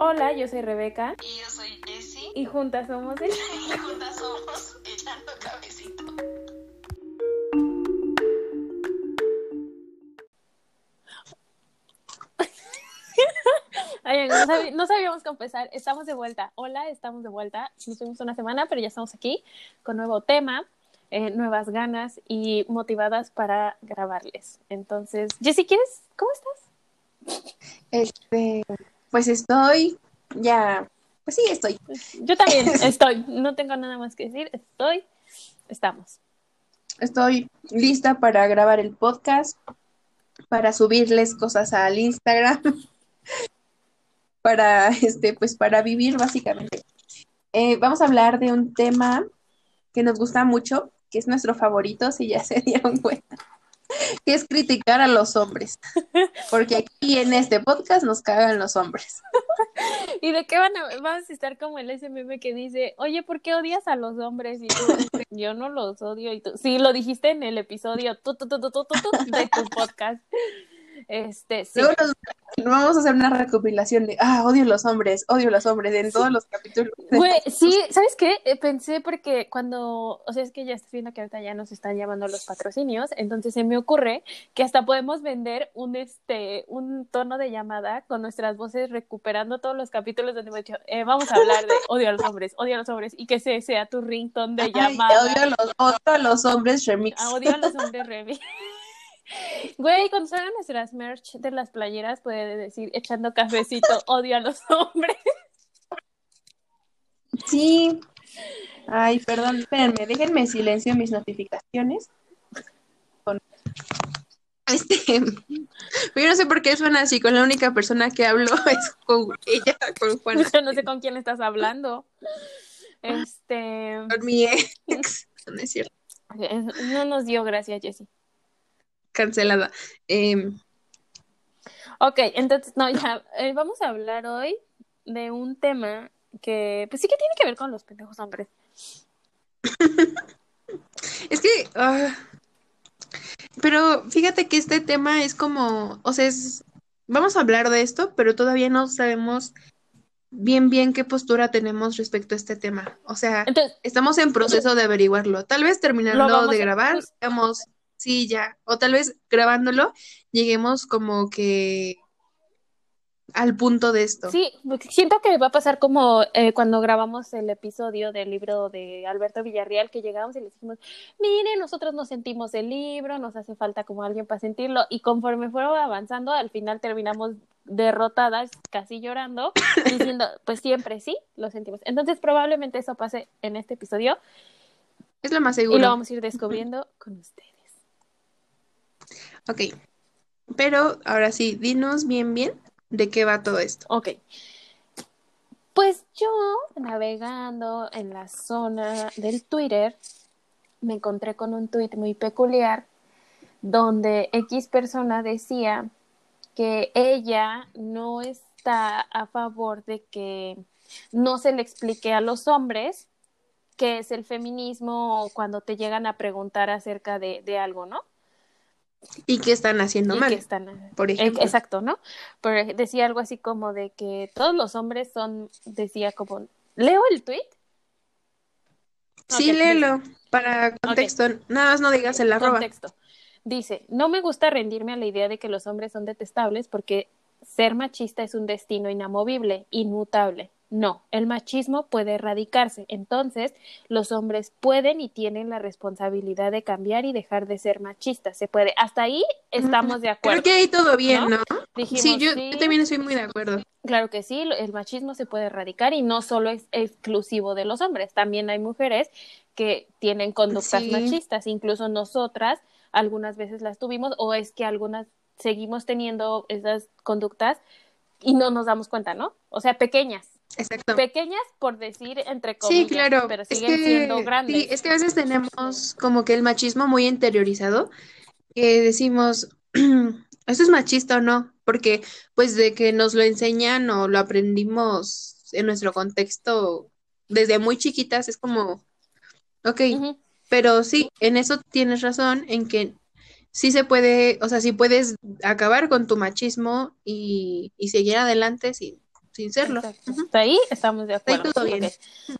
Hola, yo soy Rebeca. Y yo soy Jessie. Y juntas somos el... Y juntas somos Echando Cabecito. Ay, no, sabí- no sabíamos cómo empezar. Estamos de vuelta. Hola, estamos de vuelta. Nos fuimos una semana, pero ya estamos aquí con nuevo tema, eh, nuevas ganas y motivadas para grabarles. Entonces, Jessy, ¿quieres? ¿Cómo estás? Este, pues estoy ya, pues sí, estoy. Yo también estoy. No tengo nada más que decir. Estoy. Estamos. Estoy lista para grabar el podcast, para subirles cosas al Instagram, para este, pues para vivir básicamente. Eh, vamos a hablar de un tema que nos gusta mucho, que es nuestro favorito, si ya se dieron cuenta, que es criticar a los hombres, porque aquí en este podcast nos cagan los hombres. ¿Y de qué van a, vamos a estar como el SMM que dice, oye, ¿por qué odias a los hombres? Y tú, yo no los odio. Y tú, sí, lo dijiste en el episodio de tu podcast. Este, sí. Luego nos- vamos a hacer una recopilación de, ah, odio los hombres, odio los hombres en todos los capítulos. Güey, sí, ¿sabes qué? Eh, pensé porque cuando, o sea, es que ya estoy viendo que ahorita ya nos están llamando los patrocinios, entonces se me ocurre que hasta podemos vender un este un tono de llamada con nuestras voces recuperando todos los capítulos donde hemos dicho, eh, vamos a hablar de odio a los hombres, odio a los hombres y que sea tu ringtone de Ay, llamada. odio a los, odio a los hombres remix. Ah, odio a los hombres Remy. Güey, cuando salgan nuestras merch de las playeras puede decir echando cafecito, odio a los hombres. Sí. Ay, perdón, espérenme, déjenme silencio mis notificaciones. Con- Este, yo no sé por qué suena así, con la única persona que hablo es con ella, con Juan, no sé con quién estás hablando. Este, con mi ex. No es cierto, no nos dio gracias, Jessie. Cancelada. Em, Ok, entonces, no, ya, eh, vamos a hablar hoy de un tema que, pues sí que tiene que ver con los pendejos hombres. Es que, ah, pero fíjate que este tema es como, o sea, es, vamos a hablar de esto, pero todavía no sabemos bien bien qué postura tenemos respecto a este tema. O sea, Entonces, estamos en proceso de averiguarlo. Tal vez terminando de a- grabar, pues- digamos, sí, ya, o tal vez grabándolo, lleguemos como que al punto de esto. Sí, siento que va a pasar como eh, cuando grabamos el episodio del libro de Alberto Villarreal, que llegamos y les dijimos, mire, nosotros no sentimos el libro, nos hace falta como alguien para sentirlo, y conforme fueron avanzando, al final terminamos derrotadas, casi llorando, diciendo, pues siempre sí, lo sentimos. Entonces probablemente eso pase en este episodio Es lo más y seguro. lo vamos a ir descubriendo con ustedes. Ok. Pero ahora sí, dinos bien bien de qué va todo esto. Ok. Pues yo, navegando en la zona del Twitter, me encontré con un tweet muy peculiar donde X persona decía que ella no está a favor de que no se le explique a los hombres qué es el feminismo cuando te llegan a preguntar acerca de, de algo, ¿no? ¿Y qué están haciendo Y mal? que están Por ejemplo. Exacto, ¿no? Pero decía algo así como de que todos los hombres son, decía como, ¿leo el tweet? Sí, léelo para contexto. Nada más no digas el arroba. Contexto. Dice, no me gusta rendirme a la idea de que los hombres son detestables porque ser machista es un destino inamovible, inmutable. No, el machismo puede erradicarse. Entonces, los hombres pueden y tienen la responsabilidad de cambiar y dejar de ser machistas. Se puede. Hasta ahí estamos de acuerdo. Creo que ahí todo bien, ¿no? ¿no? Dijimos, Sí, yo, sí, yo también estoy muy de acuerdo. Claro que sí, el machismo se puede erradicar y no solo es exclusivo de los hombres, también hay mujeres que tienen conductas Sí. machistas, incluso nosotras algunas veces las tuvimos o es que algunas seguimos teniendo esas conductas y no nos damos cuenta, ¿no? O sea, pequeñas, Exacto. pequeñas por decir entre comillas, Sí, claro. pero Es siguen que, siendo grandes. sí, es que a veces tenemos como que el machismo muy interiorizado, que decimos, ¿esto es machista o no? Porque pues de que nos lo enseñan o lo aprendimos en nuestro contexto desde muy chiquitas, es como, ok, pero sí, en eso tienes razón, en que sí se puede, o sea, sí puedes acabar con tu machismo y, y seguir adelante sin, sin serlo. Exacto. Ujú. Hasta ahí estamos de Hasta ahí acuerdo. todo bien.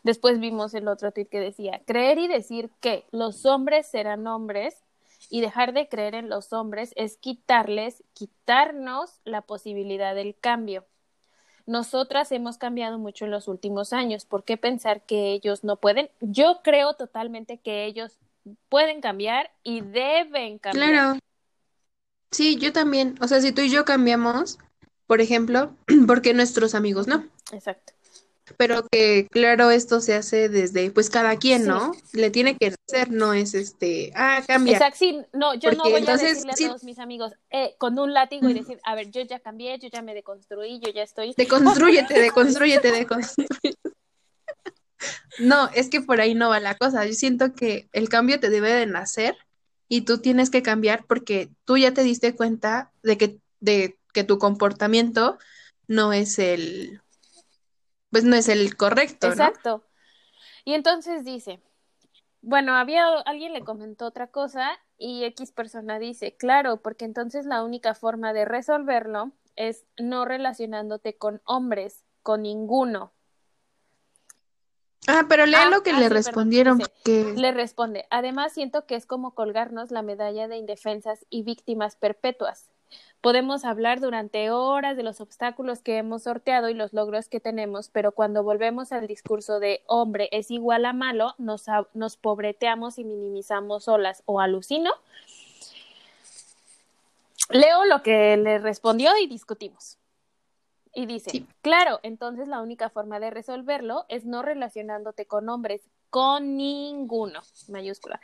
Después vimos el otro tweet que decía, creer y decir que los hombres serán hombres y dejar de creer en los hombres es quitarles, quitarnos la posibilidad del cambio. Nosotras hemos cambiado mucho en los últimos años. ¿Por qué pensar que ellos no pueden? Yo creo totalmente que ellos pueden cambiar y deben cambiar. Claro. Sí, yo también. O sea, si tú y yo cambiamos, por ejemplo, porque nuestros amigos no. Exacto. Pero que, claro, esto se hace desde, pues, cada quien, Sí. ¿no? Le tiene que hacer, no es este, ah, cambia. Exacto, sí, no, yo no voy entonces, a decirle a todos mis amigos eh, con un látigo y decir, a ver, yo ya cambié, yo ya me deconstruí, yo ya estoy. Deconstrúyete, deconstrúyete, deconstrúyete. No, es que por ahí no va la cosa. Yo siento que el cambio te debe de nacer y tú tienes que cambiar porque tú ya te diste cuenta de que, de que tu comportamiento no es el, pues no es el correcto, ¿no? Exacto. Y entonces dice, bueno, había alguien le comentó otra cosa y X persona dice, claro, porque entonces la única forma de resolverlo es no relacionándote con hombres, con ninguno. Ah, pero lea Ah, lo que ah, le sí, perdón, respondieron, dice, porque Le responde, además siento que es como colgarnos la medalla de indefensas y víctimas perpetuas. Podemos hablar durante horas de los obstáculos que hemos sorteado y los logros que tenemos, pero cuando volvemos al discurso de hombre es igual a malo, nos, pobreteamos y minimizamos solas o alucino. Leo lo que le respondió y discutimos. Y dice, Sí. claro, entonces la única forma de resolverlo es no relacionándote con hombres, con ninguno, mayúscula.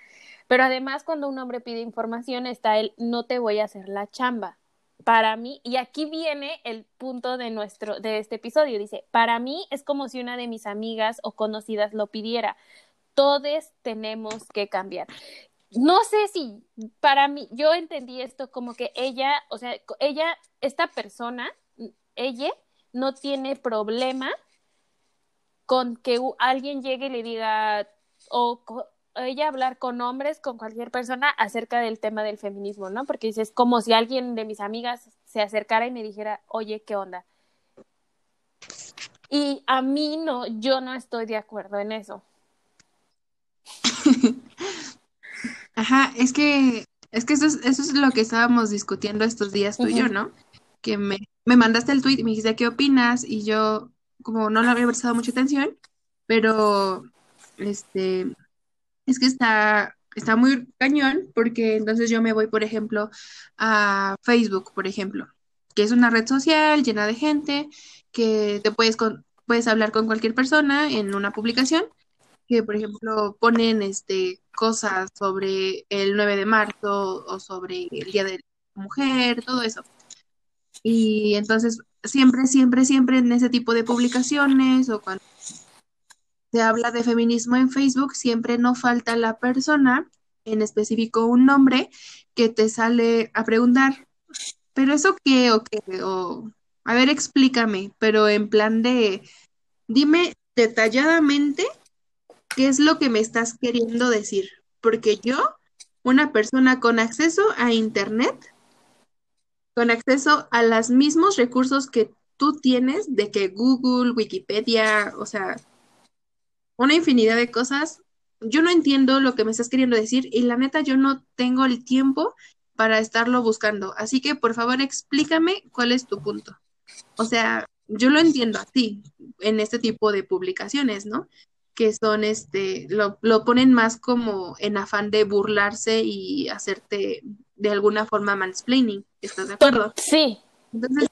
Pero además cuando un hombre pide información está el no te voy a hacer la chamba. Para mí, y aquí viene el punto de nuestro de este episodio, dice, para mí es como si una de mis amigas o conocidas lo pidiera. Todos tenemos que cambiar. No sé si para mí, yo entendí esto como que ella, o sea, ella, esta persona, ella no tiene problema con que alguien llegue y le diga, o ella hablar con hombres, con cualquier persona acerca del tema del feminismo, ¿no? Porque dices, como si alguien de mis amigas se acercara y me dijera, oye, ¿qué onda? Y a mí no, yo no estoy de acuerdo en eso. Ajá, es que, es que eso es, eso es lo que estábamos discutiendo estos días tú y yo. ¿no? Que me, me mandaste el tweet y me dijiste, ¿qué opinas? Y yo, como no le había prestado mucha atención, pero, este, es que está, está muy cañón, porque entonces yo me voy, por ejemplo, a Facebook, por ejemplo, que es una red social llena de gente, que te puedes, con- puedes hablar con cualquier persona en una publicación que por ejemplo ponen este cosas sobre el 9 de marzo o sobre el Día de la Mujer, todo eso. Y entonces siempre, siempre, siempre en ese tipo de publicaciones o cuando se habla de feminismo en Facebook, siempre no falta la persona, en específico un nombre, que te sale a preguntar, ¿pero eso qué o qué? O, a ver, explícame, pero en plan de, dime detalladamente qué es lo que me estás queriendo decir. Porque yo, una persona con acceso a Internet, con acceso a los mismos recursos que tú tienes, de que Google, Wikipedia, o sea, una infinidad de cosas, yo no entiendo lo que me estás queriendo decir y la neta yo no tengo el tiempo para estarlo buscando. Así que por favor explícame cuál es tu punto. O sea, yo lo entiendo así en este tipo de publicaciones, ¿no? Que son este, lo, lo ponen más como en afán de burlarse y hacerte de alguna forma mansplaining. ¿Estás de acuerdo? Sí, Entonces,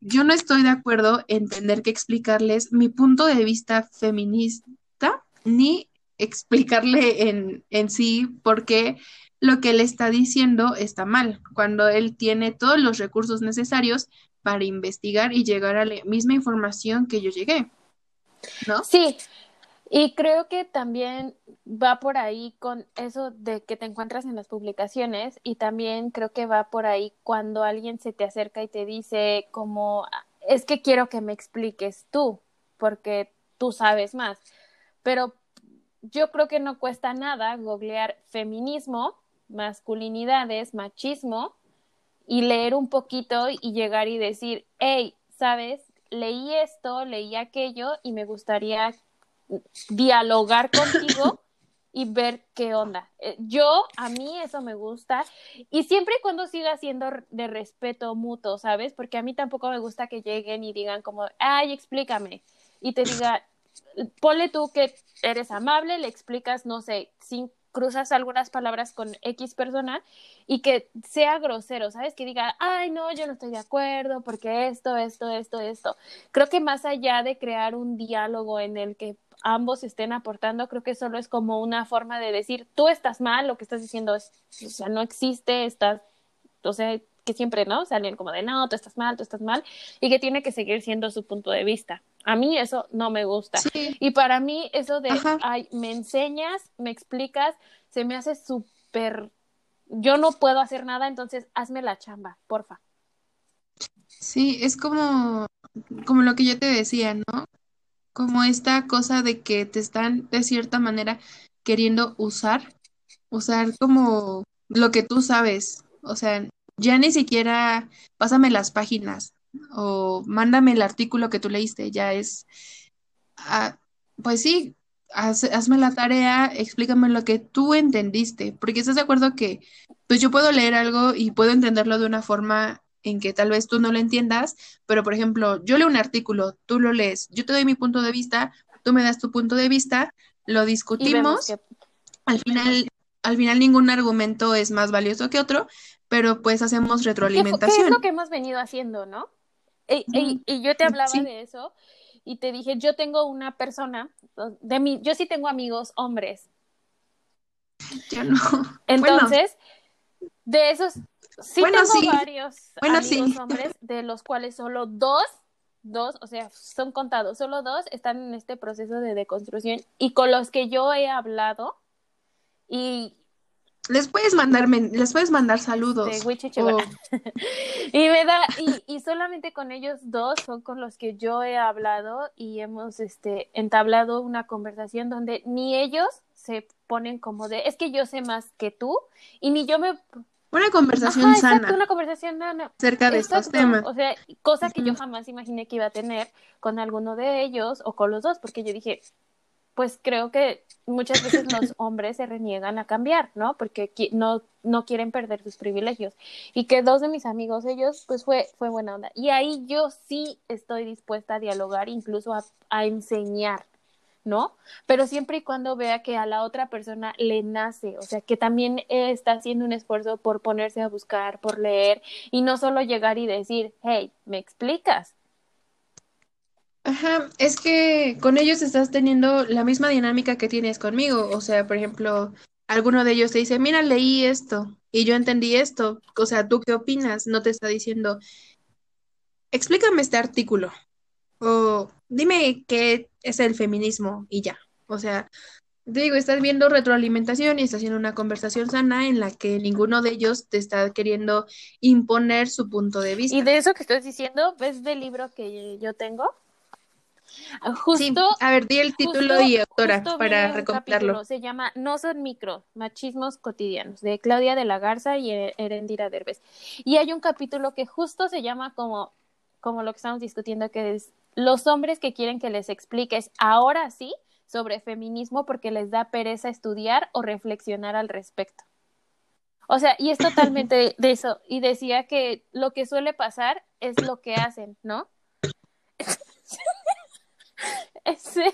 yo no estoy de acuerdo en tener que explicarles mi punto de vista feminista, ni explicarle en, en sí por qué lo que él está diciendo está mal, cuando él tiene todos los recursos necesarios para investigar y llegar a la misma información que yo llegué, ¿no? Sí, y creo que también va por ahí con eso de que te encuentras en las publicaciones y también creo que va por ahí cuando alguien se te acerca y te dice como, es que quiero que me expliques tú, porque tú sabes más. Pero yo creo que no cuesta nada googlear feminismo, masculinidades, machismo y leer un poquito y llegar y decir, hey, ¿sabes? leí esto, leí aquello y me gustaría dialogar contigo y ver qué onda. Eh, Yo, a mí eso me gusta y siempre y cuando siga siendo de respeto mutuo, ¿sabes? Porque a mí tampoco me gusta que lleguen y digan como, ay, explícame. Y te diga, ponle tú que eres amable, le explicas, no sé, sin cruzas algunas palabras con X persona y que sea grosero, ¿sabes? Que diga, ay, no, yo no estoy de acuerdo porque esto, esto, esto, esto. Creo que más allá de crear un diálogo en el que ambos estén aportando, creo que solo es como una forma de decir, tú estás mal, lo que estás diciendo es, o sea, no existe, estás, o sea, que siempre, ¿no? Salen como de, no, tú estás mal, tú estás mal, y que tiene que seguir siendo su punto de vista. A mí eso no me gusta. Sí, Y para mí eso de, Ajá. ay, me enseñas, me explicas, se me hace súper, yo no puedo hacer nada, entonces hazme la chamba, porfa. sí, es como, como lo que yo te decía, ¿no? Como esta cosa de que te están de cierta manera queriendo usar, usar como lo que tú sabes. O sea, ya ni siquiera pásame las páginas o mándame el artículo que tú leíste, ya es, ah, pues sí, haz- hazme la tarea, explícame lo que tú entendiste, porque estás de acuerdo que pues yo puedo leer algo y puedo entenderlo de una forma en que tal vez tú no lo entiendas, pero por ejemplo, yo leo un artículo, tú lo lees, yo te doy mi punto de vista, tú me das tu punto de vista, lo discutimos, que, al final, al final ningún argumento es más valioso que otro, pero pues hacemos ¿qué, fu- qué es retroalimentación. lo que hemos venido haciendo, no? Y, y- Ujú, y yo te hablaba Sí, de eso y te dije, yo tengo una persona, de mí, yo sí tengo amigos hombres, yo no. Bueno, entonces, de esos, sí bueno, tengo sí, varios bueno, amigos sí. hombres, de los cuales solo dos, dos, o sea, son contados, solo dos están en este proceso de deconstrucción y con los que yo he hablado y Les puedes mandar, les puedes mandar de saludos Wichichihuana. o Y me da, y, y solamente con ellos dos son con los que yo he hablado y hemos este entablado una conversación donde ni ellos se ponen como de, es que yo sé más que tú, y ni yo me una conversación Ajá, exacto, sana una conversación no, acerca de estos temas. o sea, cosa que yo jamás imaginé que iba a tener con alguno de ellos o con los dos, porque yo dije, pues creo que muchas veces los hombres se reniegan a cambiar, ¿no? Porque no, no quieren perder sus privilegios. Y que dos de mis amigos, ellos, pues fue, fue buena onda. Y ahí yo sí estoy dispuesta a dialogar, incluso a, a enseñar, ¿no? Pero siempre y cuando vea que a la otra persona le nace, o sea, que también está haciendo un esfuerzo por ponerse a buscar, por leer, y no solo llegar y decir, hey, ¿me explicas? Ajá, es que con ellos estás teniendo la misma dinámica que tienes conmigo. O sea, por ejemplo, alguno de ellos te dice, mira, leí esto y yo entendí esto. O sea, ¿tú qué opinas? No te está diciendo, explícame este artículo o dime qué es el feminismo y ya. O sea, te digo, estás viendo retroalimentación y estás haciendo una conversación sana en la que ninguno de ellos te está queriendo imponer su punto de Y vista. de eso que estás diciendo, ¿ves del libro que yo tengo? Ah, Sí, Justo, a ver, di el título justo, y autora para recomendarlo. se llama No son micro, machismos cotidianos, de Claudia de la Garza y E- Erendira Derbez. Y hay un capítulo que justo se llama como, como lo que estamos discutiendo, que es los hombres que quieren que les expliques ahora sí sobre feminismo porque les da pereza estudiar o reflexionar al respecto. O sea, y es totalmente de, eso. Y decía que lo que suele pasar es lo que hacen, ¿no? Ese,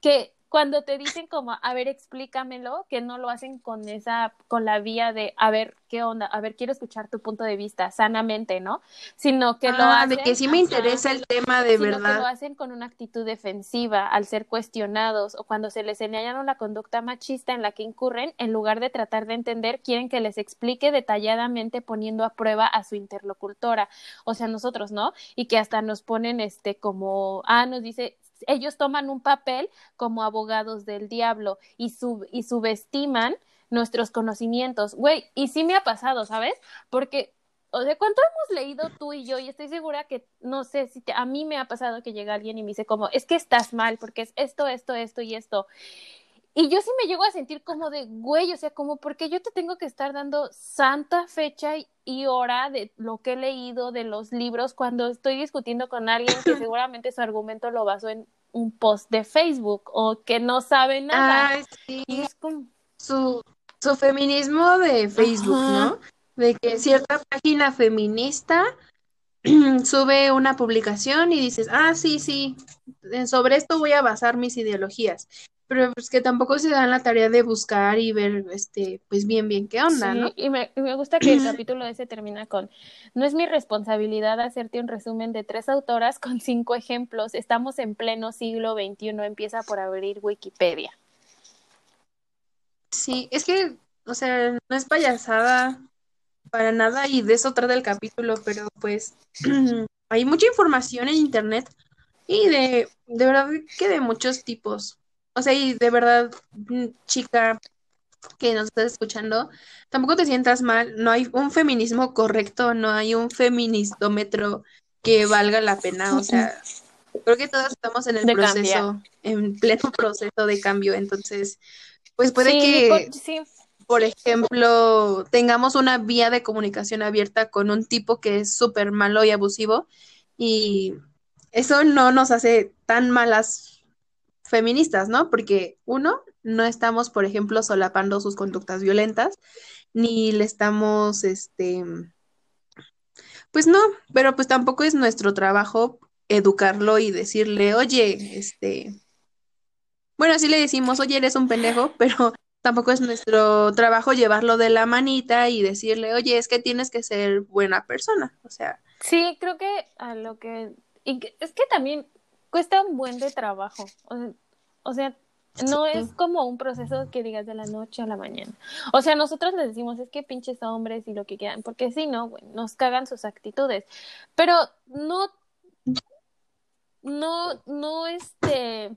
que cuando te dicen como, a ver, explícamelo, que no lo hacen con esa, con la vía de, a ver, ¿qué onda? A ver, quiero escuchar tu punto de vista sanamente, ¿no? Sino que lo Ah, de hacen, que sí me ajá, interesa el tema de sino que lo verdad. hacen con una actitud defensiva al ser cuestionados o cuando se les señala una conducta machista en la que incurren, en lugar de tratar de entender, quieren que les explique detalladamente poniendo a prueba a su interlocutora, o sea, nosotros, ¿no? Y que hasta nos ponen este como, ah, nos dice, ellos toman un papel como abogados del diablo y, sub, y subestiman nuestros conocimientos. Güey, y sí me ha pasado, ¿sabes? Porque o sea, ¿cuánto hemos leído tú y yo? Y estoy segura que, no sé, si te- a mí me ha pasado que llega alguien y me dice como, es que estás mal, porque es esto, esto, esto y esto. Y yo sí me llego a sentir como de, güey, o sea, como porque yo te tengo que estar dando santa fecha y hora de lo que he leído de los libros cuando estoy discutiendo con alguien que seguramente su argumento lo basó en un post de Facebook o que no sabe nada. Ay, sí. Y es como, Su, su feminismo de Facebook, Ajá. ¿no? De que cierta página feminista sube una publicación y dices, ah, sí, sí, sobre esto voy a basar mis ideologías. Pero pues que tampoco se dan la tarea de buscar y ver, este, pues bien, bien qué onda, Sí, ¿no? y me, me gusta que el capítulo ese termina con, no es mi responsabilidad hacerte un resumen de tres autoras con cinco ejemplos. Estamos en pleno siglo XXI, empieza por abrir Wikipedia. Sí, es que, o sea, no es payasada para nada y de eso trata el capítulo, pero pues hay mucha información en internet y de, de verdad que de muchos tipos. O sea, y de verdad, mm, chica que nos estás escuchando, tampoco te sientas mal, no hay un feminismo correcto, no hay un feministómetro que valga la pena, o sea, creo que todos estamos en el De proceso, en pleno proceso de cambio, entonces, pues puede sí, que por- sí, por ejemplo, tengamos una vía de comunicación abierta con un tipo que es súper malo y abusivo y eso no nos hace tan malas feministas, ¿no? Porque uno, no estamos, por ejemplo, solapando sus conductas violentas, ni le estamos, este, pues no, pero pues tampoco es nuestro trabajo educarlo y decirle, oye, este, bueno, así le decimos, oye, eres un pendejo, pero tampoco es nuestro trabajo llevarlo de la manita y decirle, oye, es que tienes que ser buena persona. O sea, sí, creo que a lo que, y es que también cuesta un buen de trabajo. O sea, o sea, no es como un proceso que digas de la noche a la mañana. O sea, nosotros les decimos, es que pinches hombres y lo que quieran, porque sí, no, nos cagan sus actitudes. Pero no, no, no, este,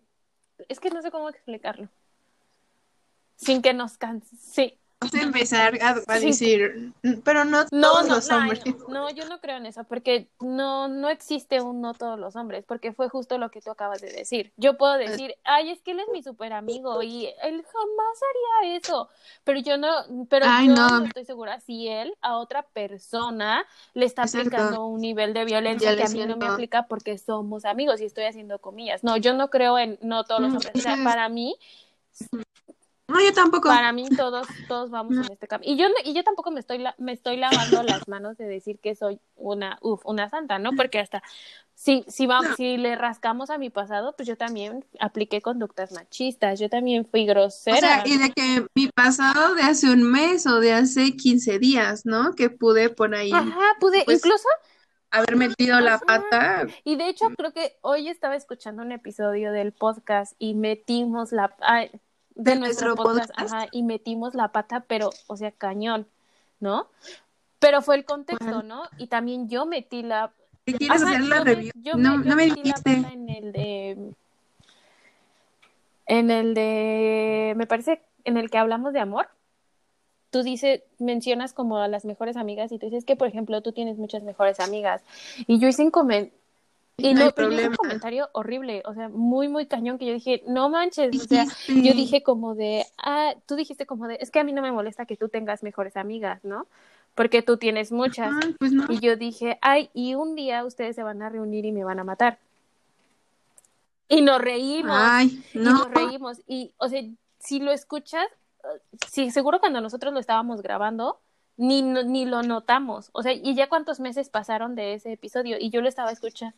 es que no sé cómo explicarlo. Sin que nos canse. Sí. Vamos a empezar a, a Sí. decir, pero no todos no, los hombres. no, no, yo no creo en eso, porque no, no existe un no todos los hombres, porque fue justo lo que tú acabas de decir. Yo puedo decir, ay, es que él es mi super amigo y él jamás haría eso, pero yo no, pero Ay, yo no. estoy segura si él a otra persona le está Es cierto. aplicando un nivel de violencia Ya que a mí no me aplica porque somos amigos y estoy haciendo comillas. No, yo no creo en no todos los Mm, hombres. O sea, para mí, No, yo tampoco. para mí todos todos vamos en este camino y yo no- y yo tampoco me estoy la- me estoy lavando las manos de decir que soy una uf, una santa no porque hasta si si va, No. si le rascamos a mi pasado pues yo también apliqué conductas machistas yo también fui O grosera sea, y de que mi pasado de hace un mes o de hace 15 días, ¿no? Que pude por ahí ajá pude pues, incluso haber metido la pata. y de hecho creo que hoy estaba escuchando un episodio del podcast y metimos la ay, de ¿De nuestro nuestro podcast, podcast? ajá, y metimos la pata pero o sea cañón no pero fue el contexto no y también yo metí la ¿Qué quieres Ajá, hacer la me- review? yo No, me, no me metí la dijiste. en el de. En el de. Me parece. En el que hablamos de amor. Tú dices, mencionas como a las mejores amigas y tú dices que, por ejemplo, tú tienes muchas mejores amigas. Y yo hice un comentario. Y No no, pero un comentario horrible, o sea, muy, muy cañón, que yo dije, no manches, o sea, yo dije como de, ah, tú dijiste como de, es que a mí no me molesta que tú tengas mejores amigas, ¿no? Porque tú tienes muchas. Pues no. Y yo dije, ay, y un día ustedes se van a reunir y me van a matar. Y nos reímos, Ay, y no. nos reímos. Y, o sea, si lo escuchas, sí, seguro cuando nosotros lo estábamos grabando, ni, ni lo notamos. O sea, y ya cuántos meses pasaron de ese episodio y yo lo estaba escuchando.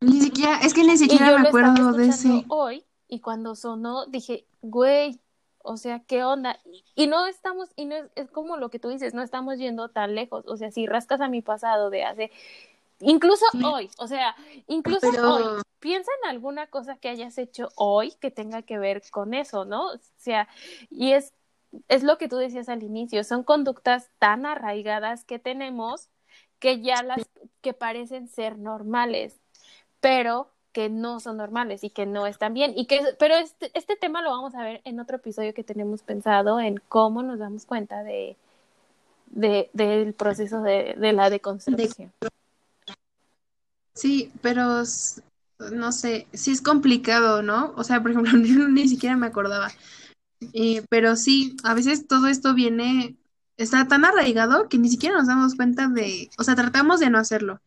Ni siquiera, es que ni Y siquiera me acuerdo de ese. hoy y cuando sonó dije, güey, o sea, ¿qué onda? Y, y no estamos, y no es, es como lo que tú dices, no estamos yendo tan lejos. O sea, si rascas a mi pasado de hace, incluso Sí. hoy, o sea, incluso Pero- hoy, piensa en alguna cosa que hayas hecho hoy que tenga que ver con eso, ¿no? O sea, y es, es lo que tú decías al inicio, son conductas tan arraigadas que tenemos que ya las, que parecen ser normales pero que no son normales y que no están bien. Y que, pero este, este tema lo vamos a ver en otro episodio que tenemos pensado en cómo nos damos cuenta de, de del proceso de, de la deconstrucción. Sí, pero no sé, sí es complicado, ¿no? O sea, por ejemplo, yo ni siquiera me acordaba. Pero sí, a veces todo esto viene, está tan arraigado que ni siquiera nos damos cuenta de, o sea, tratamos de no hacerlo.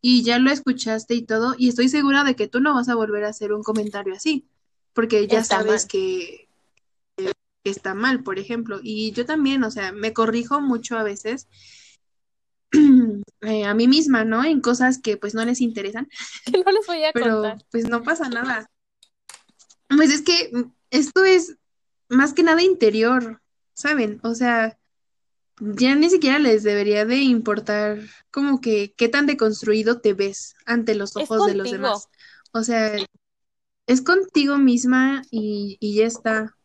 Y ya lo escuchaste y todo, y estoy segura de que tú no vas a volver a hacer un comentario así, porque ya Está sabes que, que está mal, por ejemplo. Y yo también, o sea, me corrijo mucho a veces eh, a mí misma, ¿no? En cosas que pues no les interesan, Que no les voy a pero contar. pues no pasa nada. Pues es que esto es más que nada interior, ¿saben? O sea, ya ni siquiera les debería de importar como que qué tan deconstruido te ves ante los ojos de los demás. O sea, es contigo misma y, y ya está.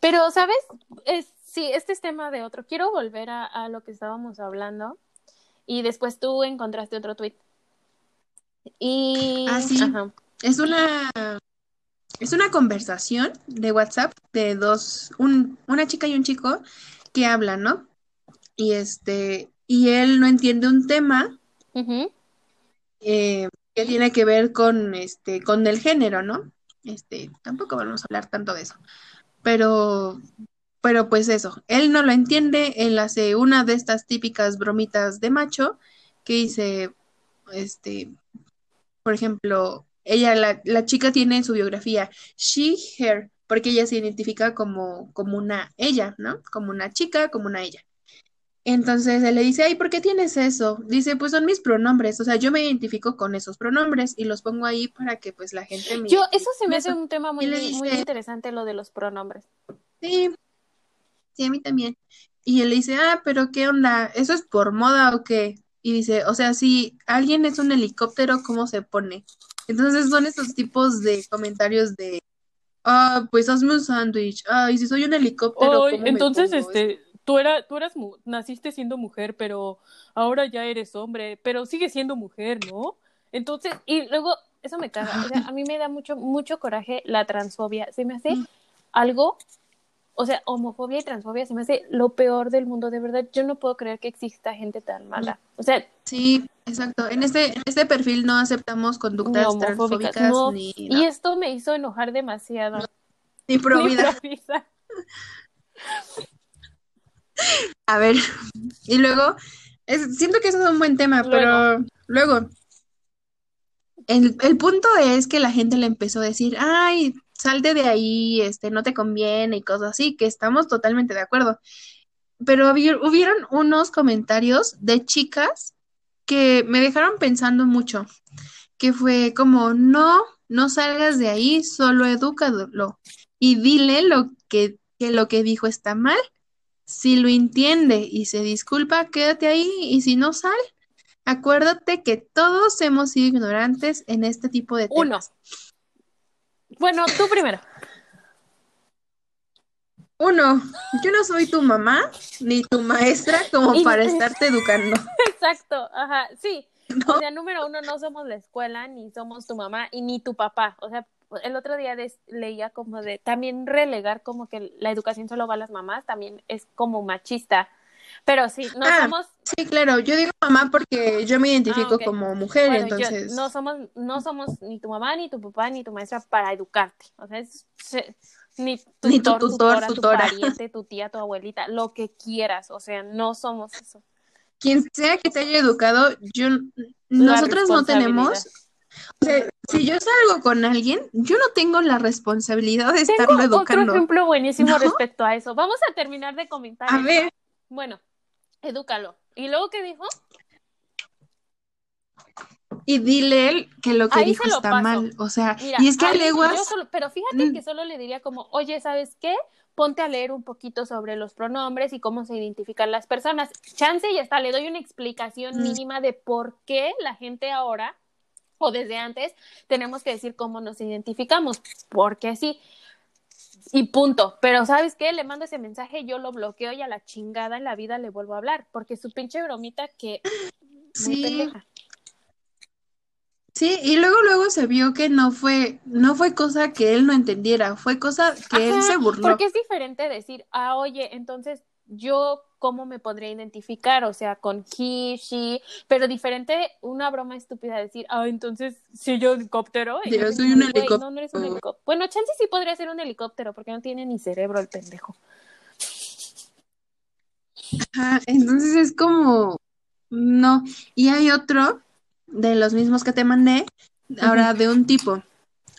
Pero, ¿sabes? Es, sí, este es tema de otro. Quiero volver a, a lo que estábamos hablando. Y después tú encontraste otro tweet. Y. Ah, sí. Ajá. Es una, es una conversación de WhatsApp de dos, un, una chica y un chico que hablan, ¿no? Y este, y él no entiende un tema eh, que tiene que ver con este, con el género, ¿no? Este, tampoco vamos a hablar tanto de eso. Pero, pero pues eso, él no lo entiende, él hace una de estas típicas bromitas de macho que dice, este, por ejemplo, ella, la, la chica tiene en su biografía she, her, porque ella se identifica como, como una ella, ¿no? Como una chica, como una ella. Entonces él le dice, ay, ¿por qué tienes eso? Dice, pues son mis pronombres, o sea, yo me identifico con esos pronombres y los pongo ahí para que pues la gente me Yo, eso se me hace un tema muy, muy interesante, lo de los pronombres. Sí, sí, a mí también. Y él le dice, ah, pero ¿qué onda? ¿Eso es por moda o qué? Y dice, o sea, si alguien es un helicóptero, ¿cómo se pone? Entonces son esos tipos de comentarios de, ah, pues hazme un sándwich, ah, y si soy un helicóptero, Ay, ¿cómo me entonces, pongo? este, tú, era, tú eras, naciste siendo mujer, pero ahora ya eres hombre, pero sigues siendo mujer, ¿no? Entonces, y luego, eso me caga, o sea, a mí me da mucho, mucho coraje la transfobia, se me hace algo, o sea, homofobia y transfobia se me hace lo peor del mundo, de verdad, yo no puedo creer que exista gente tan mala, o sea, Sí, exacto. En este, en este perfil no aceptamos conductas homofóbicas, transfóbicas no, ni, y esto me hizo enojar demasiado, ni pro Ni. A ver, y luego, es- siento que eso es un buen tema, Luego. pero luego, el, el punto es que la gente le empezó a decir, ay, salte de ahí, este, no te conviene y cosas así, que estamos totalmente de acuerdo. Pero hubi- hubieron unos comentarios de chicas que me dejaron pensando mucho, que fue como, no, no salgas de ahí, solo edúcalo y dile lo que, que lo que dijo está mal. Si lo entiende y se disculpa, quédate ahí y si no sal, acuérdate que todos hemos sido ignorantes en este tipo de Uno. temas. Bueno, tú primero. Uno, yo no soy tu mamá ni tu maestra como Y- para estarte educando. Exacto, ajá, sí. No. O sea, número uno, no somos la escuela, ni somos tu mamá, y ni tu papá. O sea, el otro día des- leía como de también relegar como que la educación solo va a las mamás, también es como machista. Pero sí, no Ah, somos, Sí, claro, yo digo mamá porque yo me identifico Ah, ok. como mujer, bueno, yo- entonces. no somos, no somos ni tu mamá, ni tu papá, ni tu maestra para educarte. O sea, es, se- ni tutor, Ni tu tutor, tutora, tutora. tu pariente, tu tía, tu abuelita, lo que quieras. O sea, no somos eso. Quien sea que te haya educado, yo nosotros no tenemos, o sea, si yo salgo con alguien, yo no tengo la responsabilidad de estarlo Tengo otro educando. ejemplo buenísimo ¿No? respecto a eso. Vamos a terminar de comentar. A ver, Bueno, edúcalo. ¿Y luego qué dijo? y dile él que lo que Ahí dijo lo está paso. mal, o sea, Mira, y es que a leguas, pero fíjate Mm. que solo le diría como, oye, ¿sabes qué? Ponte a leer un poquito sobre los pronombres y cómo se identifican las personas. Chance y hasta le doy una explicación Mm. mínima de por qué la gente ahora o desde antes tenemos que decir cómo nos identificamos, porque sí. Y punto. Pero ¿sabes qué? Le mando ese mensaje, yo lo bloqueo y a la chingada en la vida le vuelvo a hablar, porque su pinche bromita que sí, sí, y luego luego se vio que no fue, no fue cosa que él no entendiera, fue cosa que él se burló. Porque es diferente decir, ah, oye, entonces yo cómo me podría identificar, o sea, con he, she, pero diferente, una broma estúpida decir, ah, entonces, si yo helicóptero. Yo yo soy como, un "Güey, helicóptero". No, no eres un helicóptero. Bueno, chance sí podría ser un helicóptero, porque no tiene ni cerebro el pendejo. Ajá, entonces es como, no. Y hay otro de los mismos que te mandé, ahora de un tipo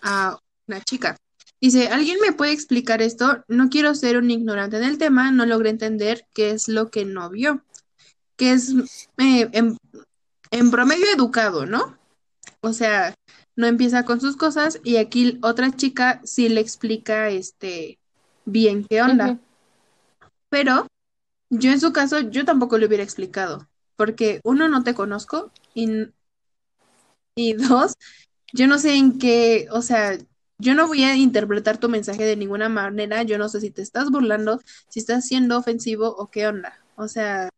a una chica. Dice, ¿alguien me puede explicar esto? No quiero ser un ignorante en el tema, no logré entender qué es lo que no vio. Que es eh, en, en promedio educado, ¿no? O sea, no empieza con sus cosas y aquí otra chica sí le explica este bien qué onda. Pero yo en su caso, yo tampoco le hubiera explicado, porque uno, no te conozco y, y dos, yo no sé en qué, o sea, yo no voy a interpretar tu mensaje de ninguna manera, yo no sé si te estás burlando, si estás siendo ofensivo o qué onda. O sea,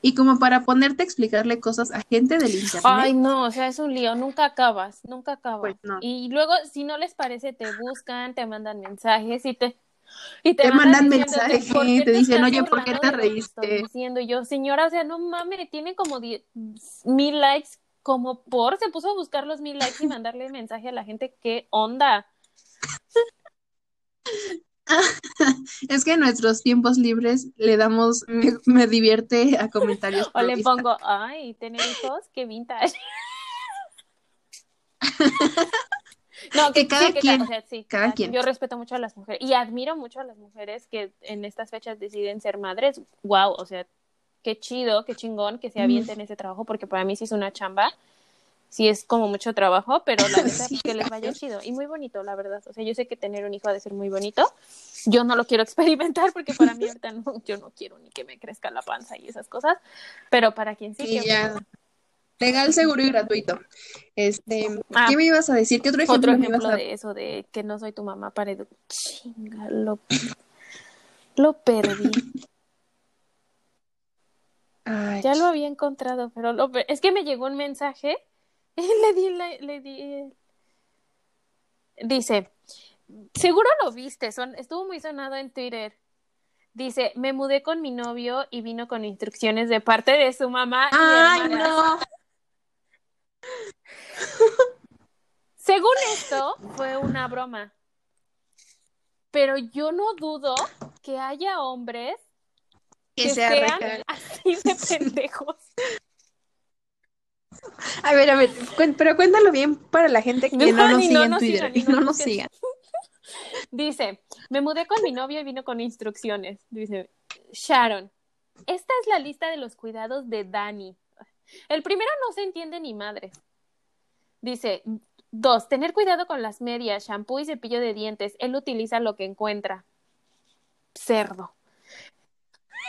y como para ponerte a explicarle cosas a gente del internet, Ay, no, o sea, es un lío, nunca acabas, nunca acabas. Pues no. Y luego, si no les parece, te buscan, te mandan mensajes y te... Y Te mandan diciéndote, mensaje, "¿Por qué te dicen, "Oye, ¿por qué te reíste?" diciendo Y yo, señora, o sea, no mames, tiene como diez mil likes, como por, se puso a buscar los mil likes y mandarle mensaje a la gente, ¿qué onda? es que en nuestros tiempos libres le damos, me, me divierte a comentarios. O le pongo, ay, tener hijos, qué vintage. No, Que cada sí, quien, o sea, sí, cada quien. Yo respeto mucho a las mujeres y admiro mucho a las mujeres que en estas fechas deciden ser madres. Wow, o sea, qué chido, qué chingón que se avienten ese trabajo porque para mí sí es una chamba. Sí es como mucho trabajo, pero la neta Sí, que les vaya chido y muy bonito, la verdad. O sea, yo sé que tener un hijo ha de ser muy bonito. Yo no lo quiero experimentar porque para mí ahorita no, yo no quiero ni que me crezca la panza y esas cosas, pero para quien sí, Sí, ya. bueno. Legal, seguro y gratuito. Este, Ah, ¿qué me ibas a decir? ¿Qué otro ejemplo Otro me ibas ejemplo a de eso, de que no soy tu mamá para educar. Chinga, lo, lo perdí. Ay, Ya lo había encontrado, pero lo es que me llegó un mensaje y le di, le di. Dice, seguro lo viste, son, estuvo muy sonado en Twitter. Dice, me mudé con mi novio y vino con instrucciones de parte de su mamá Ay, no. Según esto, fue una broma. Pero yo no dudo que haya hombres Que que sea sean así de pendejos. A ver, a ver, pero cuéntalo bien para la gente que no, No, nos sigue no en nos Twitter sigan, ni y no no nos sigan. Dice, me mudé con mi novio y vino con instrucciones. Dice, Sharon, esta es la lista de los cuidados de Dani. El primero no se entiende ni madre. Dice, dos, tener cuidado con las medias, shampoo y cepillo de dientes. Él utiliza lo que encuentra. Cerdo.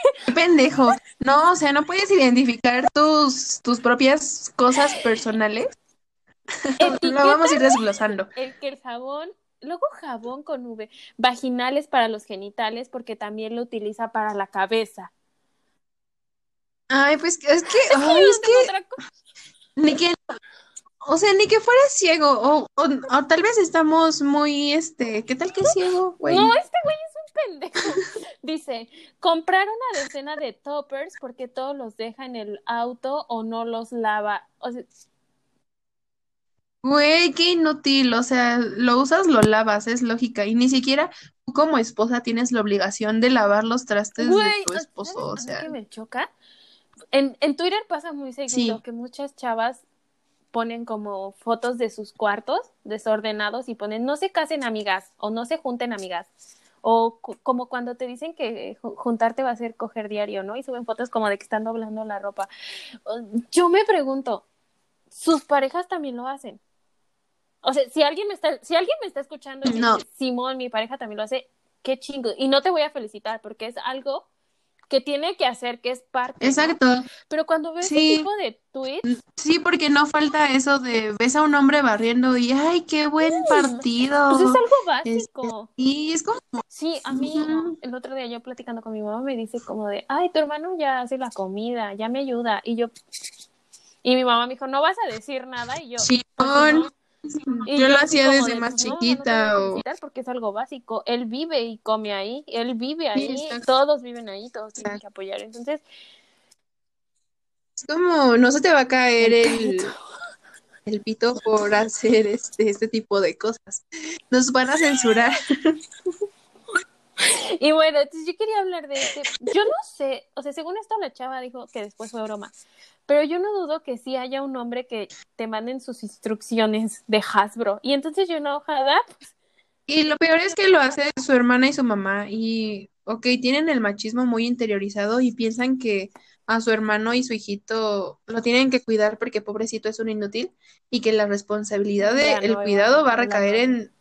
Pendejo. No, o sea, no puedes identificar tus, tus propias cosas personales. Lo vamos a ir desglosando. El que el jabón, luego jabón con V, vaginales para los genitales porque también lo utiliza para la cabeza. Ay, pues es que, ay, es que ni que, o sea, ni que fuera ciego, o, o, o tal vez estamos muy, este, ¿qué tal que es ciego, güey? No, este güey es pendejo. Dice, comprar una decena de toppers porque todos los deja en el auto o no los lava. O sea, Güey, qué inútil, o sea, lo usas, lo lavas, es lógica, y ni siquiera tú como esposa tienes la obligación de lavar los trastes de tu ¿sabes esposo, o sea, qué me choca? En, en Twitter pasa muy seguido Sí. que muchas chavas ponen como fotos de sus cuartos desordenados y ponen no se casen amigas o no se junten amigas. O como cuando te dicen que ju- juntarte va a ser coger diario, ¿no? Y suben fotos como de que están doblando la ropa. Yo me pregunto, ¿sus parejas también lo hacen? O sea, si alguien me está, si alguien me está escuchando y No. dice, Simón, mi pareja también lo hace, qué chingo. Y no te voy a felicitar porque es algo que tiene que hacer, que es parte. ¿no? exacto, Pero cuando veo Sí. ese tipo de tweets, sí, porque no falta eso de ves a un hombre barriendo y ay, qué buen partido, pues es algo básico. y es como, Sí, a mí el otro día yo platicando con mi mamá me dice como de, ay, tu hermano ya hace la comida, ya me ayuda. Y yo, y mi mamá me dijo, no vas a decir nada. Y yo. Y Yo lo hacía desde de, más "Pues no chiquita o... porque es algo básico. Él vive y come ahí, él vive ahí, todos viven ahí, todos tienen que apoyar. Entonces, Es como, no se te va a caer el, el pito por hacer este, este tipo de cosas. Nos van a censurar. Y bueno, entonces yo quería hablar de este. Yo no sé, o sea, según esto la chava dijo que después fue broma, pero yo no dudo que sí haya un hombre que te manden sus instrucciones de Hasbro. Y entonces yo enojada, pues, Y lo peor es que lo hace su hermana y su mamá. Y, ok, tienen el machismo muy interiorizado y piensan que a su hermano y su hijito lo tienen que cuidar porque pobrecito es un inútil y que la responsabilidad del no iba cuidado va a recaer en,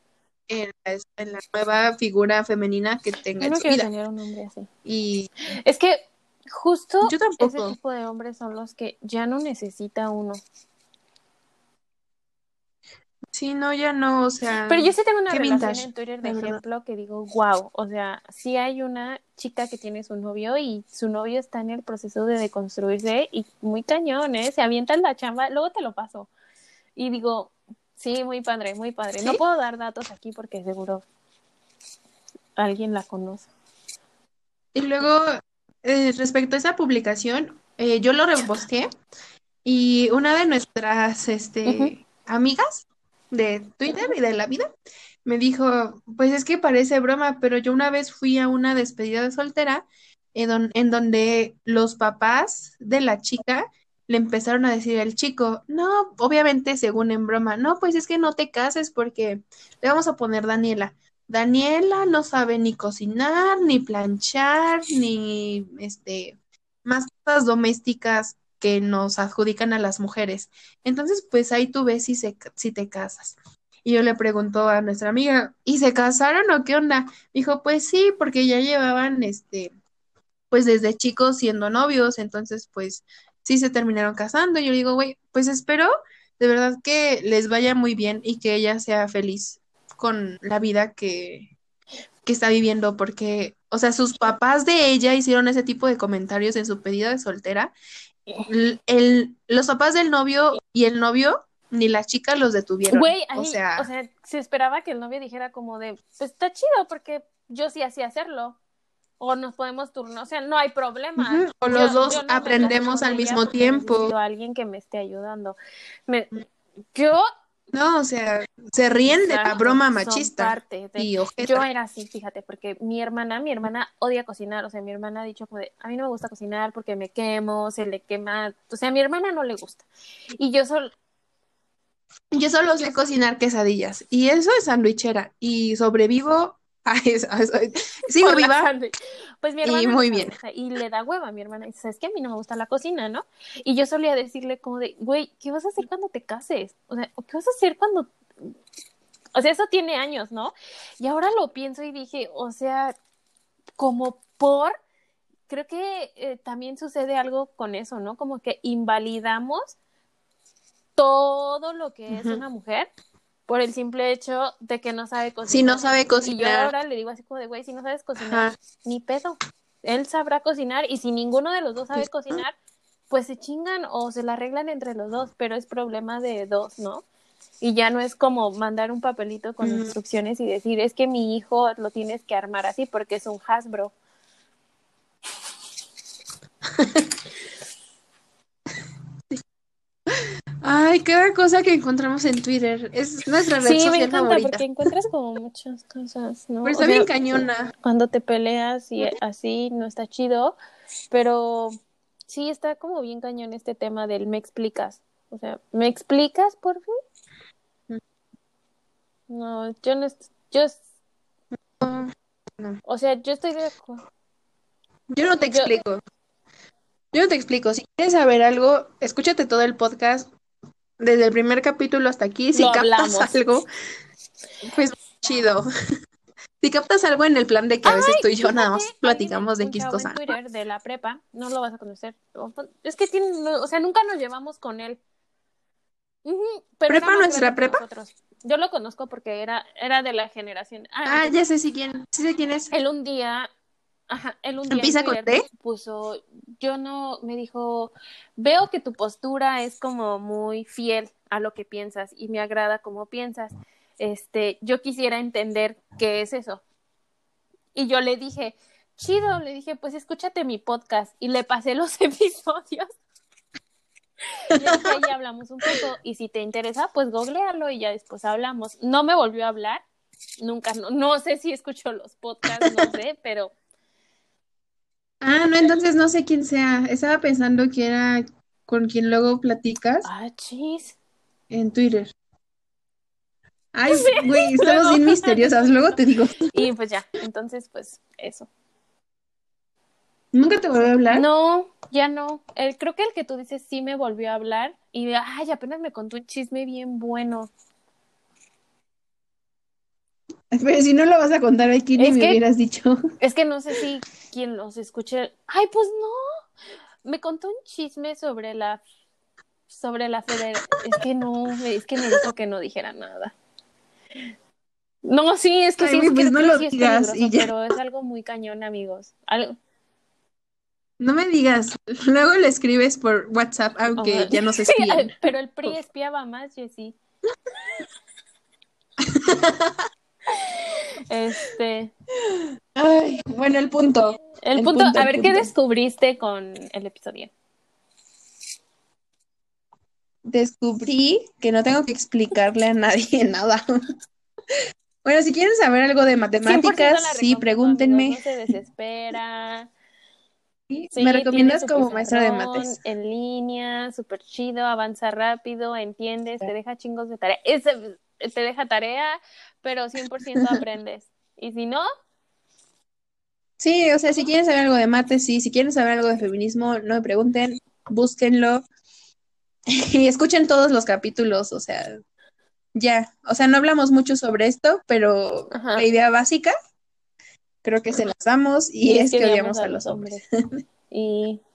en la, en la nueva figura femenina que tenga yo no quiero vida. tener un hombre así. Y Es que justo yo ese tipo de hombres son los que ya no necesita uno. Sí, no, ya no, o sea, Pero yo sí tengo una relación vintage, en Twitter de ejemplo que digo, wow, o sea, sí hay una chica que tiene su novio y su novio está en el proceso de deconstruirse y muy cañón, ¿eh? Se avienta en la chamba, luego te lo paso. Y digo, sí, muy padre, muy padre. No puedo dar datos aquí porque seguro alguien la conoce. Y luego, eh, respecto a esa publicación, eh, yo lo reposteé y una de nuestras este, amigas de Twitter y de la vida me dijo, pues es que parece broma, pero yo una vez fui a una despedida de soltera en, don- en donde los papás de la chica le empezaron a decir al chico, no, obviamente según en broma, no, pues es que no te cases porque le vamos a poner Daniela. Daniela no sabe ni cocinar, ni planchar, ni este más cosas domésticas que nos adjudican a las mujeres. Entonces, pues ahí tú ves si se, si te casas. Y yo le pregunto a nuestra amiga, ¿y se casaron o qué onda? Dijo, pues sí, porque ya llevaban este, pues desde chicos siendo novios, entonces pues sí se terminaron casando. Y yo le digo, güey, pues espero de verdad que les vaya muy bien y que ella sea feliz con la vida que, que está viviendo, porque, o sea, sus papás de ella hicieron ese tipo de comentarios en su pedida de soltera. El, el- los papás del novio y el novio, ni la chica los detuvieron. Güey, ahí, O sea, o sea, se esperaba que el novio dijera como de, pues está chido porque yo sí hacía hacerlo. O nos podemos turnar, o sea, no hay problema. O los Yo- dos yo no aprendemos al mismo tiempo. alguien que me esté ayudando. Me- yo no, o sea, se ríen de la broma machista de- y. Yo era así, fíjate, porque mi hermana, mi hermana odia cocinar, o sea, mi hermana ha dicho de, a mí no me gusta cocinar porque me quemo, se le quema, o sea, a mi hermana no le gusta. Y yo solo, Yo solo sé cocinar quesadillas y eso es sandwichera y sobrevivo a eso. Sigo por. Pues mi y hermana no muy bien. y le da hueva a mi hermana, y dice, es que a mí no me gusta la cocina, ¿no? Y yo solía decirle como de, güey, ¿qué vas a hacer cuando te cases? O sea, ¿o ¿qué vas a hacer cuando o sea, eso tiene años, ¿no? Y ahora lo pienso y dije, o sea, como por, creo que eh, también sucede algo con eso, ¿no? Como que invalidamos todo lo que es una mujer por el simple hecho de que no sabe cocinar. Si no sabe Y yo cocinar, ahora le digo así como de, güey, si no sabes cocinar, Ajá. ni pedo. Él sabrá cocinar y si ninguno de los dos sabe Pues, cocinar, pues se chingan o se la arreglan entre los dos, pero es problema de dos, ¿no? Y ya no es como mandar un papelito con instrucciones y decir, es que mi hijo lo tienes que armar así porque es un Hasbro. Ay, cada cosa que encontramos en Twitter es nuestra red Sí, me social encanta favorita. porque encuentras como muchas cosas, ¿no? Pero O está sea, bien cañona. cuando te peleas y así no está chido, pero sí está como bien cañón este tema del me explicas. O sea, ¿me explicas por fin? No, yo no, yo, No. o sea, yo estoy de acuerdo. Yo no te Yo- explico. Yo no te explico. Si quieres saber algo, escúchate todo el podcast desde el primer capítulo hasta aquí. Si Lo captas hablamos. algo, pues chido. Si captas algo en el plan de que a veces tú y yo nada más platicamos de X cosa. Twitter de la prepa, no lo vas a conocer. Es que tiene, o sea, nunca nos llevamos con él. Pero ¿Prepa nuestra prepa? nosotros. Yo lo conozco porque era, era de la generación. Ah, ya sé si quién, sí sé quién es. Él un día, ajá, él un día ¿Empieza con T? puso, yo no, me dijo, veo que tu postura es como muy fiel a lo que piensas y me agrada cómo piensas. Este, yo quisiera entender qué es eso. Y yo le dije, chido, le dije, pues escúchate mi podcast y le pasé los episodios. Y es que ahí hablamos un poco y si te interesa, pues googlealo y ya después hablamos. No me volvió a hablar, nunca, no, no sé si escucho los podcasts, no sé, pero Ah, no, entonces no sé quién sea. Estaba pensando que era con quien luego platicas ah, chis. en Twitter. Ay, güey, estamos bien misteriosas. Luego te digo. Y pues ya, entonces pues eso. ¿Nunca te volvió a hablar? No, ya no. El, creo que el que tú dices sí me volvió a hablar y ay, apenas me contó un chisme bien bueno. Pero si no lo vas a contar aquí, ni me que- hubieras dicho. Es que no sé si quien los escuche. Ay, pues no. Me contó un chisme sobre la sobre la federación. Es que no, es que me dijo que no dijera nada. No, sí, es que Ay, sí, es pues que no lo sí digas peligroso, y ya. pero es algo muy cañón, amigos. Algo, No me digas. Luego le escribes por WhatsApp, aunque ya no se Sí, espían. pero el PRI espiaba más, Jessy. Este, Ay, bueno, el punto. el, El punto, punto, a ver, ¿qué descubriste con el episodio? Descubrí que no tengo que explicarle a nadie nada. Bueno, si quieren saber algo de 100% matemáticas, sí, pregúntenme. No se desespera. Sí, me recomiendas como maestra de mates. En línea, súper chido, avanza rápido, entiendes, te deja chingos de tarea. Ese- te deja tarea, pero 100% aprendes. Y si no, Sí, o sea, si quieren saber algo de mates, sí. Si quieren saber algo de feminismo, no me pregunten, búsquenlo y escuchen todos los capítulos. O sea, ya. O sea, no hablamos mucho sobre esto, pero Ajá. la idea básica creo que se las damos y, es que odiamos a los hombres. Y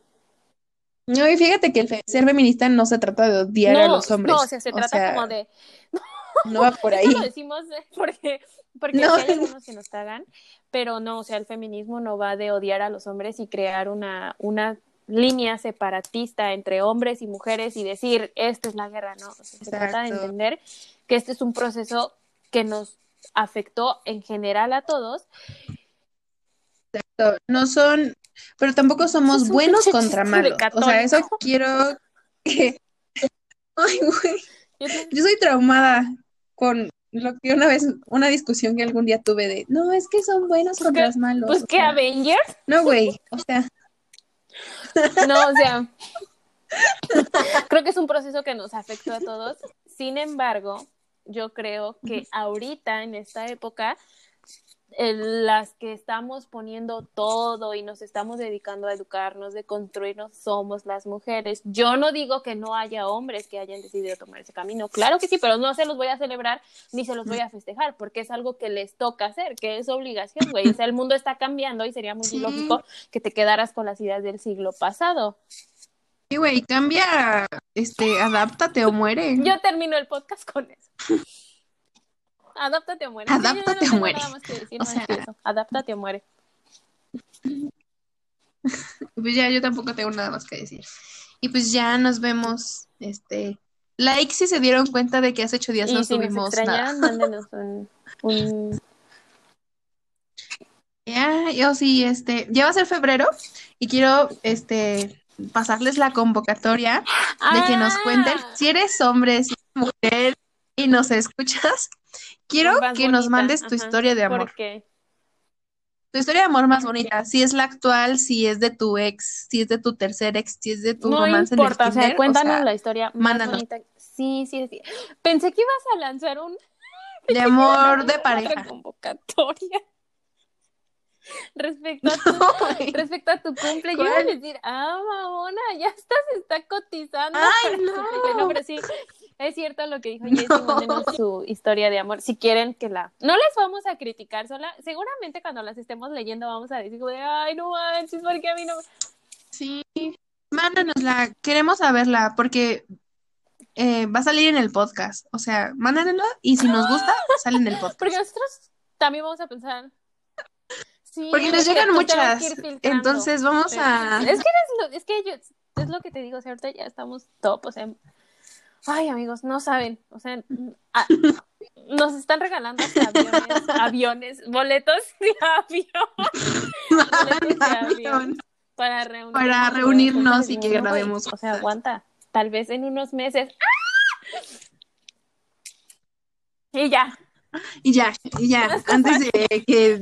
No, y fíjate que el ser feminista no se trata de odiar a los hombres. no, o sea, se trata sea, como de no va por ahí. Esto lo decimos eh, porque, porque No. hay algunos que nos cagan, pero no, o sea, el feminismo no va de odiar a los hombres y crear una, una línea separatista entre hombres y mujeres y decir, esta es la guerra, no, o sea, se trata de Exacto. entender que este es un proceso que nos afectó en general a todos. No son, pero tampoco somos buenos contra malos. O sea, eso quiero que... Ay, güey. Yo soy traumada con lo que una vez, una discusión que algún día tuve de, no, es que son buenos contra ¿qué? los malos. Pues que sea, Avengers, no, güey, o sea, no, o sea, creo que es un proceso que nos afectó a todos. Sin embargo, yo creo que ahorita, en esta época, las que estamos poniendo todo y nos estamos dedicando a educarnos, de construirnos, somos las mujeres. Yo no digo que no haya hombres que hayan decidido tomar ese camino. Claro que sí, pero no se los voy a celebrar ni se los voy a festejar, porque es algo que les toca hacer, que es obligación, güey. O sea, el mundo está cambiando y sería muy Sí. lógico que te quedaras con las ideas del siglo pasado. sí, güey, cambia, este, adáptate o muere. Yo termino el podcast con eso. Adáptate o muere. Sí, yo no Adáptate o muere. decir O sea- eso. Adáptate o muere. Pues ya, yo tampoco tengo nada más que decir. Y pues ya nos vemos, este, like si se dieron cuenta de que hace ocho días Y no si nos subimos nada. mándenos un, un- Ya, yo sí, este, ya va a ser febrero y quiero, este, pasarles la convocatoria de que nos ¡Ah! cuenten si eres hombre, si eres mujer y nos escuchas. Quiero Más que nos mandes tu ajá, historia de amor, Porque tu historia de amor más bonita, si es la actual, si es de tu ex, si es de tu tercer ex, si es de tu no romance en el importa, o sea, kinder, o cuéntanos sea, la historia más mándanos. bonita. Sí, sí, sí. Pensé que ibas a lanzar un de amor de pareja. convocatoria. Respecto a tu, No, güey. respecto a tu cumple, yo iba a ¿Cuál? decir, ah, mamona, ya se está cotizando. Ay, no. cumple". No, pero sí, es cierto lo que dijo Jessie, No. mándenos su historia de amor. Si quieren que la. No les vamos a criticar sola. Seguramente cuando las estemos leyendo vamos a decir, ay, no manches, porque a mí no. Sí, mándanosla, queremos saberla porque eh, va a salir en el podcast, o sea, mándanosla y si nos gusta, sale en el podcast. Porque nosotros también vamos a pensar. Sí, Porque nos llegan muchas, entonces vamos Pero- a... Es que, eres lo, es que yo, es lo que te digo, o sea, ahorita ya estamos top, o sea, Ay, amigos, no saben. O sea, a- nos están regalando hasta aviones, aviones, boletos de avión. Boletos de avión para reunirnos, Para reunirnos y que grabemos O sea, aguanta. Tal vez en unos meses. ¡Ah! Y ya. Y ya, y ya, antes de que